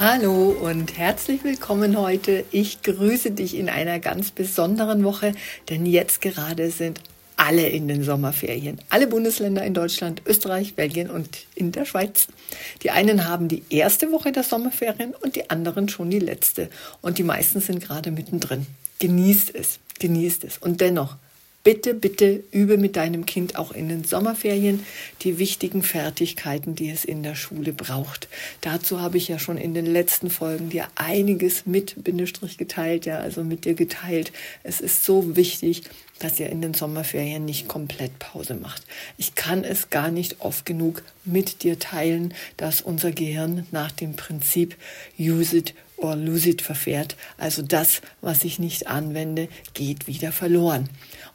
Hallo und herzlich willkommen heute. Ich grüße dich in einer ganz besonderen Woche, denn jetzt gerade sind alle in den Sommerferien. Alle Bundesländer in Deutschland, Österreich, Belgien und in der Schweiz. Die einen haben die erste Woche der Sommerferien und die anderen schon die letzte. Und die meisten sind gerade mittendrin. Genießt es, genießt es. Und dennoch, Bitte, bitte übe mit deinem Kind auch in den Sommerferien die wichtigen Fertigkeiten, die es in der Schule braucht. Dazu habe ich ja schon in den letzten Folgen dir einiges mit Bindestrich geteilt, ja, also mit dir geteilt. Es ist so wichtig, dass ihr in den Sommerferien nicht komplett Pause macht. Ich kann es gar nicht oft genug mit dir teilen, dass unser Gehirn nach dem Prinzip use it or lose it verfährt. Also das, was ich nicht anwende, geht wieder verloren.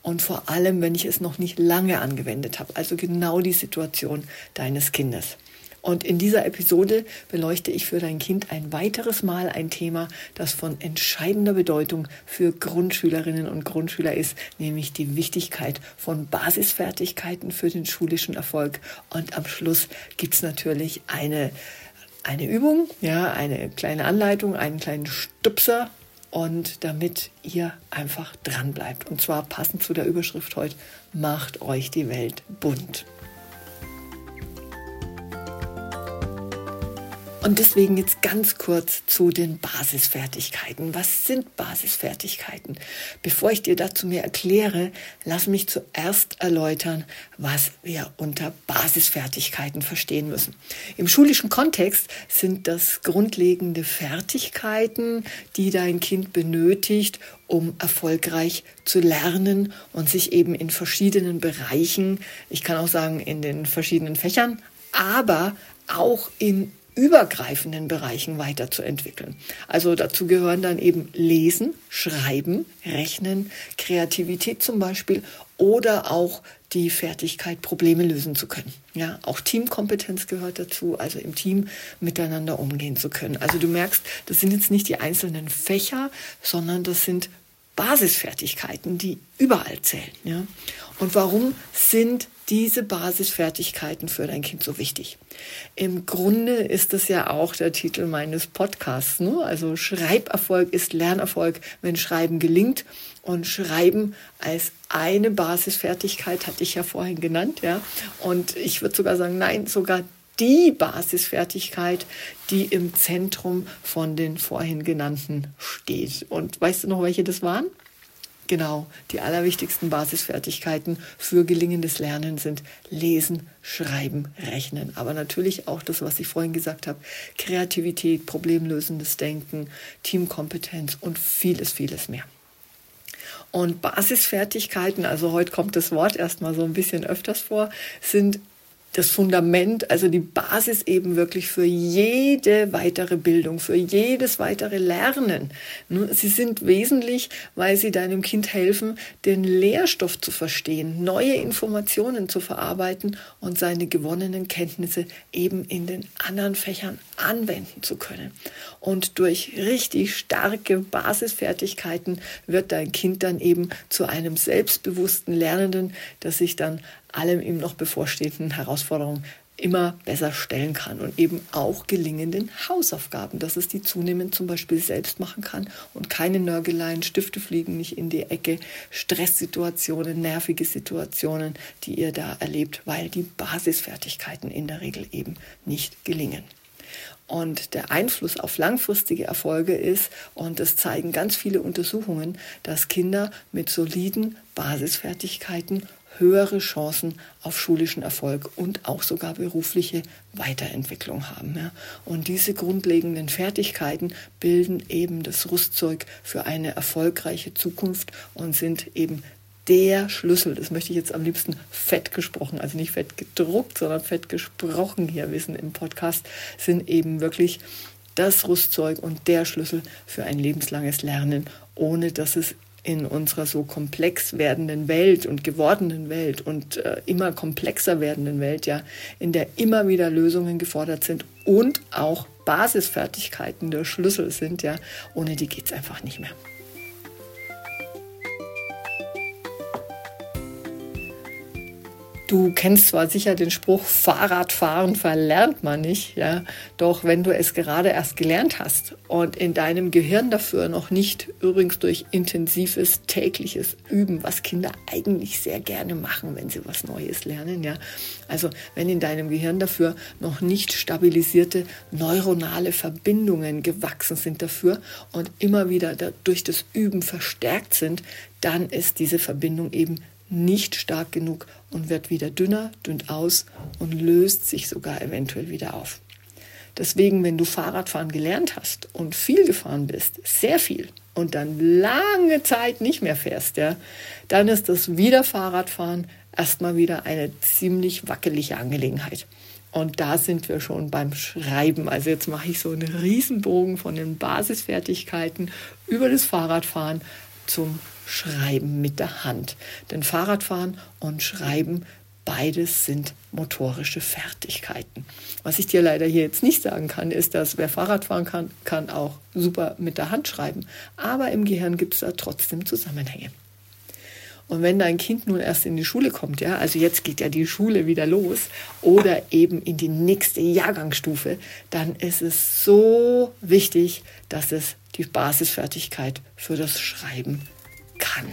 Und vor allem, wenn ich es noch nicht lange angewendet habe. Also genau die Situation deines Kindes. Und in dieser Episode beleuchte ich für dein Kind ein weiteres Mal ein Thema, das von entscheidender Bedeutung für Grundschülerinnen und Grundschüler ist, nämlich die Wichtigkeit von Basisfertigkeiten für den schulischen Erfolg. Und am Schluss gibt es natürlich eine, eine Übung, ja, eine kleine Anleitung, einen kleinen Stupser und damit ihr einfach dran bleibt. Und zwar passend zu der Überschrift heute, macht euch die Welt bunt. Und deswegen jetzt ganz kurz zu den Basisfertigkeiten. Was sind Basisfertigkeiten? Bevor ich dir dazu mehr erkläre, lass mich zuerst erläutern, was wir unter Basisfertigkeiten verstehen müssen. Im schulischen Kontext sind das grundlegende Fertigkeiten, die dein Kind benötigt, um erfolgreich zu lernen und sich eben in verschiedenen Bereichen, ich kann auch sagen in den verschiedenen Fächern, aber auch in übergreifenden Bereichen weiterzuentwickeln. Also dazu gehören dann eben Lesen, Schreiben, Rechnen, Kreativität zum Beispiel oder auch die Fertigkeit, Probleme lösen zu können. Ja, auch Teamkompetenz gehört dazu, also im Team miteinander umgehen zu können. Also du merkst, das sind jetzt nicht die einzelnen Fächer, sondern das sind Basisfertigkeiten, die überall zählen. Ja? Und warum sind diese Basisfertigkeiten für dein Kind so wichtig? Im Grunde ist das ja auch der Titel meines Podcasts. Ne? Also Schreiberfolg ist Lernerfolg, wenn Schreiben gelingt. Und Schreiben als eine Basisfertigkeit hatte ich ja vorhin genannt. Ja? Und ich würde sogar sagen, nein, sogar die Basisfertigkeit, die im Zentrum von den vorhin genannten steht. Und weißt du noch, welche das waren? Genau, die allerwichtigsten Basisfertigkeiten für gelingendes Lernen sind Lesen, Schreiben, Rechnen. Aber natürlich auch das, was ich vorhin gesagt habe, Kreativität, problemlösendes Denken, Teamkompetenz und vieles, vieles mehr. Und Basisfertigkeiten, also heute kommt das Wort erstmal so ein bisschen öfters vor, sind das Fundament, also die Basis eben wirklich für jede weitere Bildung, für jedes weitere Lernen. Sie sind wesentlich, weil sie deinem Kind helfen, den Lehrstoff zu verstehen, neue Informationen zu verarbeiten und seine gewonnenen Kenntnisse eben in den anderen Fächern anwenden zu können. Und durch richtig starke Basisfertigkeiten wird dein Kind dann eben zu einem selbstbewussten Lernenden, das sich dann allem ihm noch bevorstehenden Herausforderungen immer besser stellen kann und eben auch gelingenden Hausaufgaben, dass es die zunehmend zum Beispiel selbst machen kann und keine Nörgeleien, Stifte fliegen nicht in die Ecke, Stresssituationen, nervige Situationen, die ihr da erlebt, weil die Basisfertigkeiten in der Regel eben nicht gelingen. Und der Einfluss auf langfristige Erfolge ist, und das zeigen ganz viele Untersuchungen, dass Kinder mit soliden Basisfertigkeiten höhere Chancen auf schulischen Erfolg und auch sogar berufliche Weiterentwicklung haben. Ja. Und diese grundlegenden Fertigkeiten bilden eben das Rüstzeug für eine erfolgreiche Zukunft und sind eben der Schlüssel, das möchte ich jetzt am liebsten fett gesprochen, also nicht fett gedruckt, sondern fett gesprochen hier wissen im Podcast, sind eben wirklich das Rüstzeug und der Schlüssel für ein lebenslanges Lernen, ohne dass es in unserer so komplex werdenden Welt und gewordenen Welt und äh, immer komplexer werdenden Welt, ja, in der immer wieder Lösungen gefordert sind und auch Basisfertigkeiten der Schlüssel sind, ja, ohne die geht es einfach nicht mehr. Du kennst zwar sicher den Spruch, Fahrradfahren verlernt man nicht, ja, doch wenn du es gerade erst gelernt hast und in deinem Gehirn dafür noch nicht, übrigens durch intensives tägliches Üben, was Kinder eigentlich sehr gerne machen, wenn sie was Neues lernen, ja, also wenn in deinem Gehirn dafür noch nicht stabilisierte neuronale Verbindungen gewachsen sind dafür und immer wieder durch das Üben verstärkt sind, dann ist diese Verbindung eben nicht stark genug und wird wieder dünner, dünnt aus und löst sich sogar eventuell wieder auf. Deswegen, wenn du Fahrradfahren gelernt hast und viel gefahren bist, sehr viel, und dann lange Zeit nicht mehr fährst, ja, dann ist das Wiederfahrradfahren erstmal wieder eine ziemlich wackelige Angelegenheit. Und da sind wir schon beim Schreiben. Also jetzt mache ich so einen Riesenbogen von den Basisfertigkeiten über das Fahrradfahren zum Schreiben mit der Hand. Denn Fahrradfahren und Schreiben, beides sind motorische Fertigkeiten. Was ich dir leider hier jetzt nicht sagen kann, ist, dass wer Fahrradfahren kann, kann auch super mit der Hand schreiben. Aber im Gehirn gibt es da trotzdem Zusammenhänge. Und wenn dein Kind nun erst in die Schule kommt, ja, also jetzt geht ja die Schule wieder los oder eben in die nächste Jahrgangsstufe, dann ist es so wichtig, dass es die Basisfertigkeit für das Schreiben kann.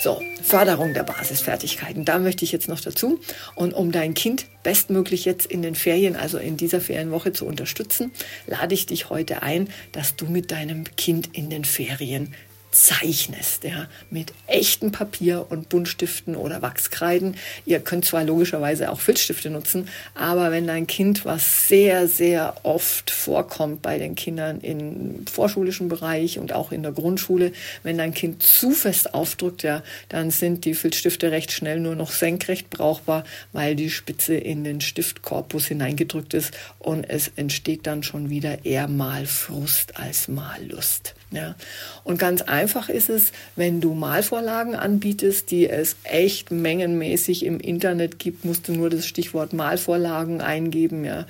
So, Förderung der Basisfertigkeiten, da möchte ich jetzt noch dazu. Und um dein Kind bestmöglich jetzt in den Ferien, also in dieser Ferienwoche zu unterstützen, lade ich dich heute ein, dass du mit deinem Kind in den Ferien zeichnest, ja, mit echtem Papier und Buntstiften oder Wachskreiden. Ihr könnt zwar logischerweise auch Filzstifte nutzen, aber wenn dein Kind, was sehr, sehr oft vorkommt bei den Kindern im vorschulischen Bereich und auch in der Grundschule, wenn dein Kind zu fest aufdrückt, ja, dann sind die Filzstifte recht schnell nur noch senkrecht brauchbar, weil die Spitze in den Stiftkorpus hineingedrückt ist und es entsteht dann schon wieder eher mal Frust als mal Lust. Ja. Und ganz einfach ist es, wenn du Malvorlagen anbietest, die es echt mengenmäßig im Internet gibt, musst du nur das Stichwort Malvorlagen eingeben. Ja.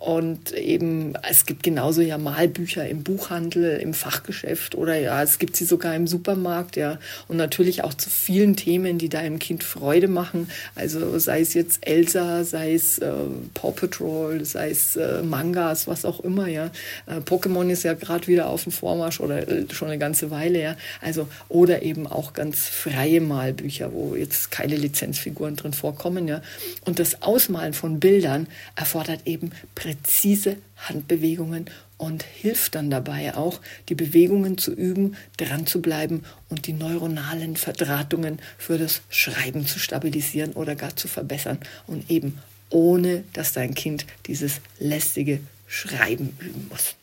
Und eben, es gibt genauso ja Malbücher im Buchhandel, im Fachgeschäft oder ja, es gibt sie sogar im Supermarkt, ja. Und natürlich auch zu vielen Themen, die deinem Kind Freude machen. Also sei es jetzt Elsa, sei es äh, Paw Patrol, sei es äh, Mangas, was auch immer, ja. Äh, Pokémon ist ja gerade wieder auf dem Vormarsch oder äh, schon eine ganze Weile, ja. Also, oder eben auch ganz freie Malbücher, wo jetzt keine Lizenzfiguren drin vorkommen, ja. Und das Ausmalen von Bildern erfordert eben präzise Handbewegungen und hilft dann dabei auch, die Bewegungen zu üben, dran zu bleiben und die neuronalen Verdrahtungen für das Schreiben zu stabilisieren oder gar zu verbessern und eben ohne, dass dein Kind dieses lästige Schreiben üben muss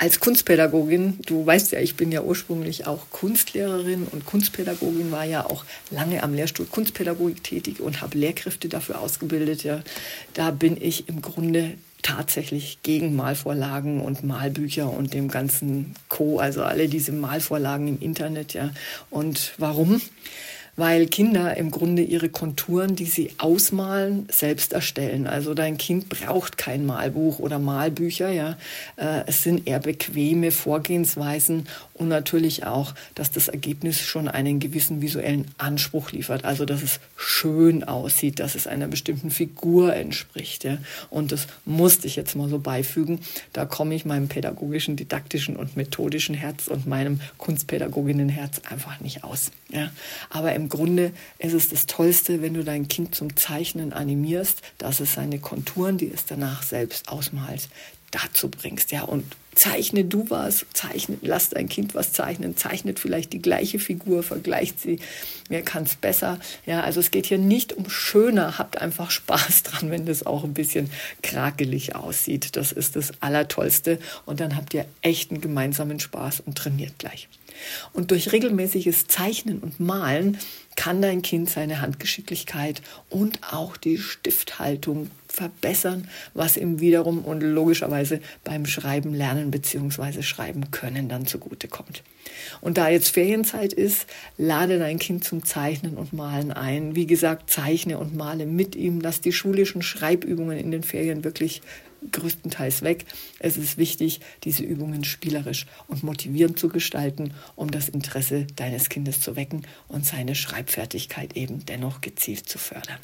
als Kunstpädagogin, du weißt ja, ich bin ja ursprünglich auch Kunstlehrerin und Kunstpädagogin, war ja auch lange am Lehrstuhl Kunstpädagogik tätig und habe Lehrkräfte dafür ausgebildet. Ja. Da bin ich im Grunde tatsächlich gegen Malvorlagen und Malbücher und dem ganzen Co., also alle diese Malvorlagen im Internet. Ja. Und warum? Weil Kinder im Grunde ihre Konturen, die sie ausmalen, selbst erstellen. Also dein Kind braucht kein Malbuch oder Malbücher, ja. Äh, es sind eher bequeme Vorgehensweisen und natürlich auch, dass das Ergebnis schon einen gewissen visuellen Anspruch liefert. Also, dass es schön aussieht, dass es einer bestimmten Figur entspricht, ja. Und das musste ich jetzt mal so beifügen. Da komme ich meinem pädagogischen, didaktischen und methodischen Herz und meinem Kunstpädagoginnenherz einfach nicht aus, ja. Aber im Grunde ist es das Tollste, wenn du dein Kind zum Zeichnen animierst, dass es seine Konturen, die es danach selbst ausmalt, dazu bringst. Ja, und zeichne du was, zeichne, lass dein Kind was zeichnen, zeichnet vielleicht die gleiche Figur, vergleicht sie, wer kann es besser. Ja, also es geht hier nicht um schöner, habt einfach Spaß dran, wenn das auch ein bisschen krakelig aussieht. Das ist das Allertollste und dann habt ihr echten gemeinsamen Spaß und trainiert gleich. Und durch regelmäßiges Zeichnen und Malen kann dein Kind seine Handgeschicklichkeit und auch die Stifthaltung verbessern, was ihm wiederum und logischerweise beim Schreiben lernen bzw. schreiben können dann zugutekommt. Und da jetzt Ferienzeit ist, lade dein Kind zum Zeichnen und Malen ein. Wie gesagt, zeichne und male mit ihm, dass die schulischen Schreibübungen in den Ferien wirklich größtenteils weg. Es ist wichtig, diese Übungen spielerisch und motivierend zu gestalten, um das Interesse deines Kindes zu wecken und seine Schreibfertigkeit eben dennoch gezielt zu fördern.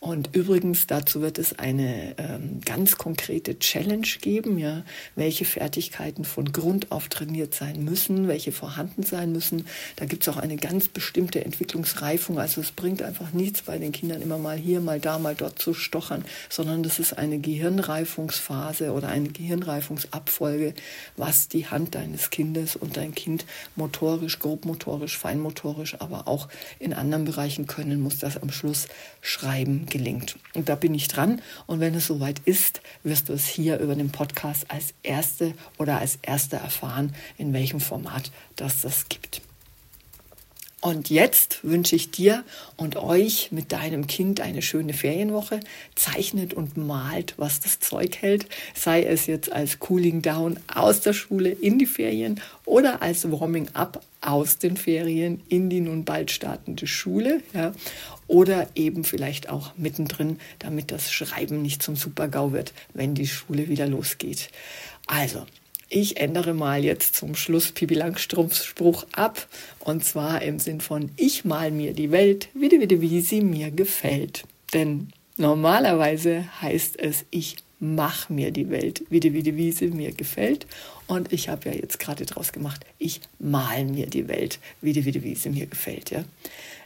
Und übrigens, dazu wird es eine ähm, ganz konkrete Challenge geben, ja, welche Fertigkeiten von Grund auf trainiert sein müssen, welche vorhanden sein müssen. Da gibt es auch eine ganz bestimmte Entwicklungsreifung. Also es bringt einfach nichts bei den Kindern immer mal hier, mal da, mal dort zu stochern, sondern das ist eine Gehirnreifungsphase oder eine Gehirnreifungsabfolge, was die Hand deines Kindes und dein Kind motorisch, grobmotorisch, feinmotorisch, aber auch in anderen Bereichen können muss, das am Schluss schreiben gelingt. Und da bin ich dran. Und wenn es soweit ist, wirst du es hier über den Podcast als erste oder als erste erfahren, in welchem Format das das gibt. Und jetzt wünsche ich dir und euch mit deinem Kind eine schöne Ferienwoche. Zeichnet und malt, was das Zeug hält. Sei es jetzt als Cooling Down aus der Schule in die Ferien oder als Warming Up aus den Ferien in die nun bald startende Schule. Ja. Oder eben vielleicht auch mittendrin, damit das Schreiben nicht zum Supergau wird, wenn die Schule wieder losgeht. Also, ich ändere mal jetzt zum Schluss Pipi Langstrumpfs Spruch ab. Und zwar im Sinn von Ich mal mir die Welt, wieder, wieder, wie sie mir gefällt. Denn normalerweise heißt es Ich mach mir die Welt, wieder, wieder, wie sie mir gefällt. Und ich habe ja jetzt gerade draus gemacht, ich mal mir die Welt, wieder, wieder, wie sie mir gefällt. Ja.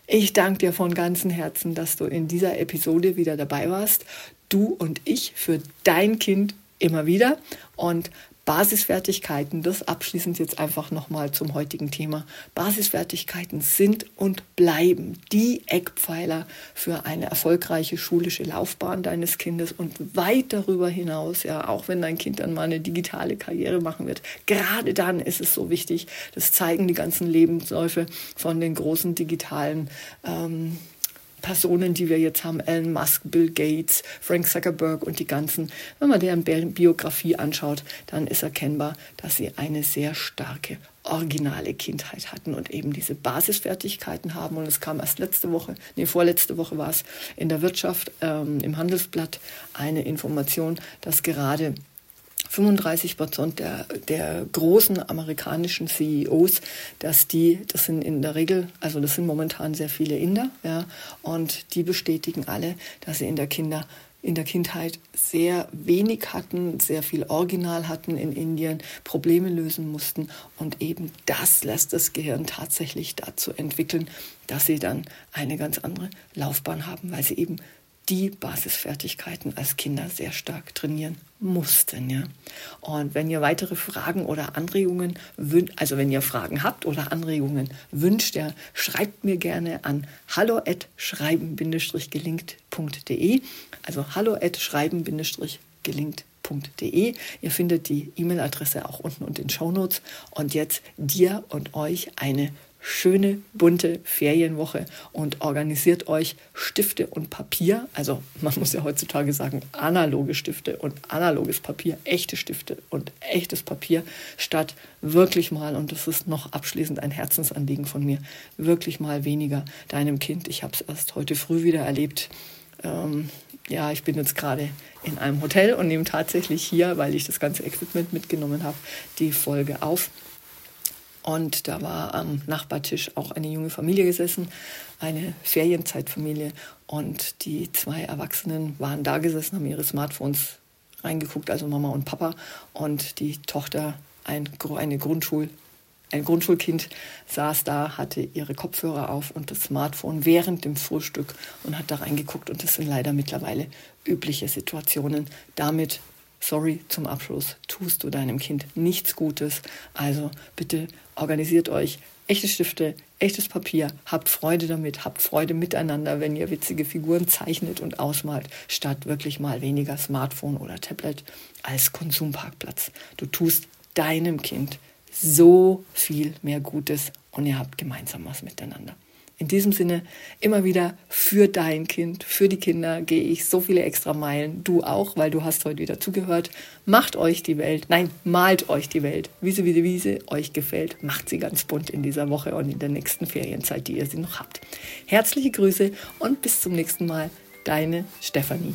Ich danke dir von ganzem Herzen, dass du in dieser Episode wieder dabei warst. Du und ich für dein Kind immer wieder. Und Basisfertigkeiten, das abschließend jetzt einfach nochmal zum heutigen Thema. Basisfertigkeiten sind und bleiben die Eckpfeiler für eine erfolgreiche schulische Laufbahn deines Kindes und weit darüber hinaus, ja, auch wenn dein Kind dann mal eine digitale Karriere machen wird. Gerade dann ist es so wichtig, das zeigen die ganzen Lebensläufe von den großen digitalen ähm, Personen, die wir jetzt haben, Elon Musk, Bill Gates, Frank Zuckerberg und die ganzen, wenn man deren Biografie anschaut, dann ist erkennbar, dass sie eine sehr starke originale Kindheit hatten und eben diese Basisfertigkeiten haben. Und es kam erst letzte Woche, nee, vorletzte Woche war es in der Wirtschaft, ähm, im Handelsblatt, eine Information, dass gerade 35 Prozent der, der großen amerikanischen CEOs, dass die, das sind in der Regel, also das sind momentan sehr viele Inder, ja, und die bestätigen alle, dass sie in der Kinder in der Kindheit sehr wenig hatten, sehr viel Original hatten in Indien, Probleme lösen mussten und eben das lässt das Gehirn tatsächlich dazu entwickeln, dass sie dann eine ganz andere Laufbahn haben, weil sie eben die Basisfertigkeiten als Kinder sehr stark trainieren mussten. Ja? Und wenn ihr weitere Fragen oder Anregungen wünscht, also wenn ihr Fragen habt oder Anregungen wünscht, ja, schreibt mir gerne an hallo schreiben-gelingt.de. Also hallo schreiben-gelingt.de. Ihr findet die E-Mail-Adresse auch unten und in den Shownotes. Und jetzt dir und euch eine schöne, bunte Ferienwoche und organisiert euch Stifte und Papier. Also man muss ja heutzutage sagen, analoge Stifte und analoges Papier, echte Stifte und echtes Papier, statt wirklich mal, und das ist noch abschließend ein Herzensanliegen von mir, wirklich mal weniger deinem Kind. Ich habe es erst heute früh wieder erlebt. Ähm, ja, ich bin jetzt gerade in einem Hotel und nehme tatsächlich hier, weil ich das ganze Equipment mitgenommen habe, die Folge auf. Und da war am Nachbartisch auch eine junge Familie gesessen, eine Ferienzeitfamilie. Und die zwei Erwachsenen waren da gesessen, haben ihre Smartphones reingeguckt, also Mama und Papa. Und die Tochter, ein, eine Grundschul, ein Grundschulkind, saß da, hatte ihre Kopfhörer auf und das Smartphone während dem Frühstück und hat da reingeguckt. Und das sind leider mittlerweile übliche Situationen. Damit sorry zum Abschluss, tust du deinem Kind nichts Gutes. Also bitte organisiert euch echte Stifte, echtes Papier, habt Freude damit, habt Freude miteinander, wenn ihr witzige Figuren zeichnet und ausmalt, statt wirklich mal weniger Smartphone oder Tablet als Konsumparkplatz. Du tust deinem Kind so viel mehr Gutes und ihr habt gemeinsam was miteinander. In diesem Sinne immer wieder für dein Kind, für die Kinder gehe ich so viele extra Meilen. Du auch, weil du hast heute wieder zugehört. Macht euch die Welt, nein, malt euch die Welt, wie sie wie die Wiese euch gefällt. Macht sie ganz bunt in dieser Woche und in der nächsten Ferienzeit, die ihr sie noch habt. Herzliche Grüße und bis zum nächsten Mal. Deine Stefanie.